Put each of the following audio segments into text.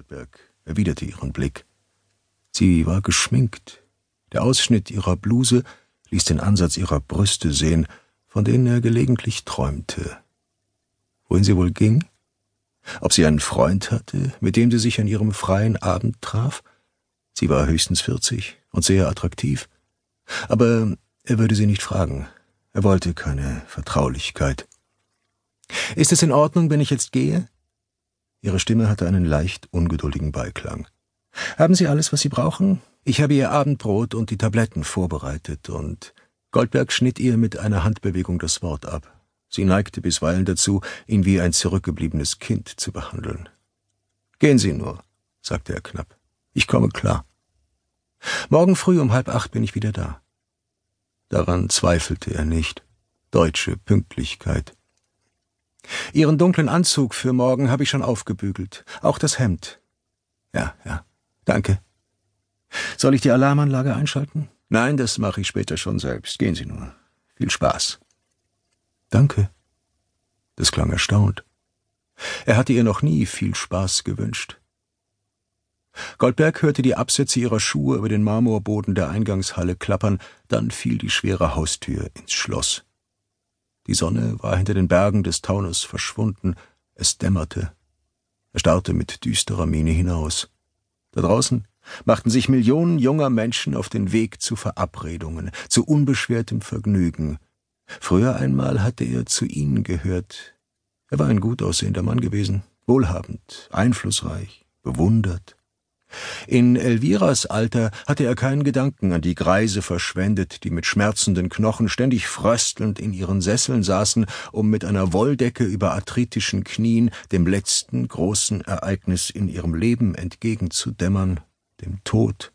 Goldberg erwiderte ihren Blick. Sie war geschminkt. Der Ausschnitt ihrer Bluse ließ den Ansatz ihrer Brüste sehen, von denen er gelegentlich träumte. Wohin sie wohl ging? Ob sie einen Freund hatte, mit dem sie sich an ihrem freien Abend traf? Sie war höchstens vierzig und sehr attraktiv. Aber er würde sie nicht fragen. Er wollte keine Vertraulichkeit. Ist es in Ordnung, wenn ich jetzt gehe? Ihre Stimme hatte einen leicht ungeduldigen Beiklang. Haben Sie alles, was Sie brauchen? Ich habe Ihr Abendbrot und die Tabletten vorbereitet, und Goldberg schnitt ihr mit einer Handbewegung das Wort ab. Sie neigte bisweilen dazu, ihn wie ein zurückgebliebenes Kind zu behandeln. Gehen Sie nur, sagte er knapp. Ich komme klar. Morgen früh um halb acht bin ich wieder da. Daran zweifelte er nicht. Deutsche Pünktlichkeit. Ihren dunklen Anzug für morgen habe ich schon aufgebügelt. Auch das Hemd. Ja, ja. Danke. Soll ich die Alarmanlage einschalten? Nein, das mache ich später schon selbst. Gehen Sie nur. Viel Spaß. Danke. Das klang erstaunt. Er hatte ihr noch nie viel Spaß gewünscht. Goldberg hörte die Absätze ihrer Schuhe über den Marmorboden der Eingangshalle klappern, dann fiel die schwere Haustür ins Schloss. Die Sonne war hinter den Bergen des Taunus verschwunden, es dämmerte. Er starrte mit düsterer Miene hinaus. Da draußen machten sich Millionen junger Menschen auf den Weg zu Verabredungen, zu unbeschwertem Vergnügen. Früher einmal hatte er zu ihnen gehört. Er war ein gut aussehender Mann gewesen, wohlhabend, einflussreich, bewundert. In Elviras Alter hatte er keinen Gedanken an die Greise verschwendet, die mit schmerzenden Knochen ständig fröstelnd in ihren Sesseln saßen, um mit einer Wolldecke über arthritischen Knien dem letzten großen Ereignis in ihrem Leben entgegenzudämmern, dem Tod.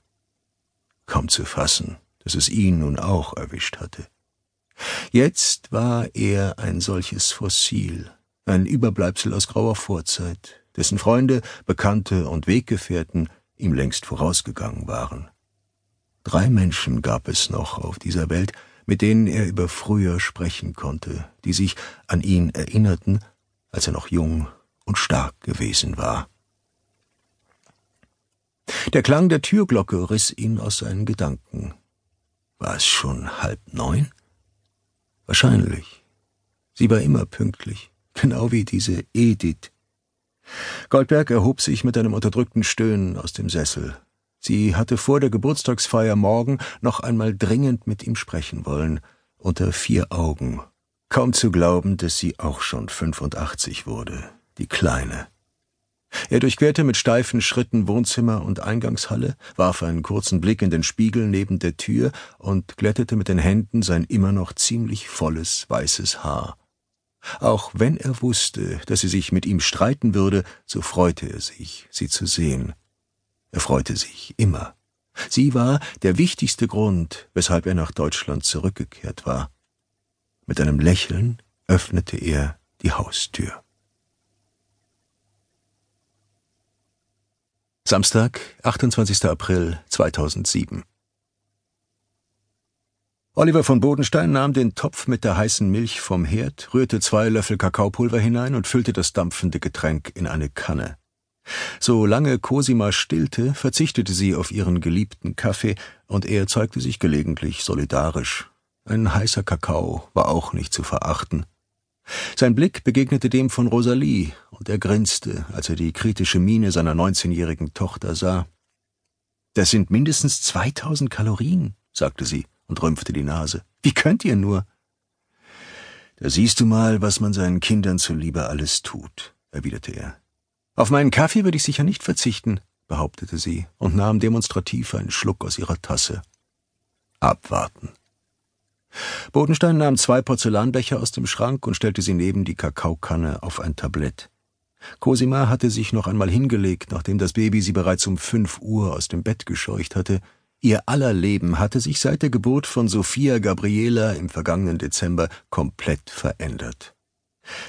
Kaum zu fassen, dass es ihn nun auch erwischt hatte. Jetzt war er ein solches Fossil, ein Überbleibsel aus grauer Vorzeit, dessen Freunde, Bekannte und Weggefährten ihm längst vorausgegangen waren. Drei Menschen gab es noch auf dieser Welt, mit denen er über früher sprechen konnte, die sich an ihn erinnerten, als er noch jung und stark gewesen war. Der Klang der Türglocke riss ihn aus seinen Gedanken. War es schon halb neun? Wahrscheinlich. Sie war immer pünktlich, genau wie diese Edith, Goldberg erhob sich mit einem unterdrückten Stöhnen aus dem Sessel. Sie hatte vor der Geburtstagsfeier morgen noch einmal dringend mit ihm sprechen wollen, unter vier Augen. Kaum zu glauben, dass sie auch schon 85 wurde, die Kleine. Er durchquerte mit steifen Schritten Wohnzimmer und Eingangshalle, warf einen kurzen Blick in den Spiegel neben der Tür und glättete mit den Händen sein immer noch ziemlich volles weißes Haar. Auch wenn er wusste, dass sie sich mit ihm streiten würde, so freute er sich, sie zu sehen. Er freute sich immer. Sie war der wichtigste Grund, weshalb er nach Deutschland zurückgekehrt war. Mit einem Lächeln öffnete er die Haustür. Samstag, 28. April 2007 Oliver von Bodenstein nahm den Topf mit der heißen Milch vom Herd, rührte zwei Löffel Kakaopulver hinein und füllte das dampfende Getränk in eine Kanne. Solange Cosima stillte, verzichtete sie auf ihren geliebten Kaffee, und er zeigte sich gelegentlich solidarisch. Ein heißer Kakao war auch nicht zu verachten. Sein Blick begegnete dem von Rosalie, und er grinste, als er die kritische Miene seiner neunzehnjährigen Tochter sah. Das sind mindestens zweitausend Kalorien, sagte sie und rümpfte die Nase. Wie könnt ihr nur? Da siehst du mal, was man seinen Kindern zuliebe alles tut, erwiderte er. Auf meinen Kaffee würde ich sicher nicht verzichten, behauptete sie und nahm demonstrativ einen Schluck aus ihrer Tasse. Abwarten. Bodenstein nahm zwei Porzellanbecher aus dem Schrank und stellte sie neben die Kakaokanne auf ein Tablett. Cosima hatte sich noch einmal hingelegt, nachdem das Baby sie bereits um fünf Uhr aus dem Bett gescheucht hatte, Ihr aller Leben hatte sich seit der Geburt von Sophia Gabriela im vergangenen Dezember komplett verändert.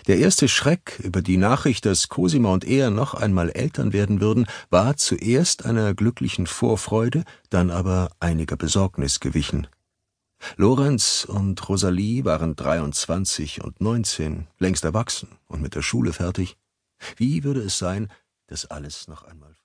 Der erste Schreck über die Nachricht, dass Cosima und er noch einmal Eltern werden würden, war zuerst einer glücklichen Vorfreude, dann aber einiger Besorgnis gewichen. Lorenz und Rosalie waren 23 und 19, längst erwachsen und mit der Schule fertig. Wie würde es sein, das alles noch einmal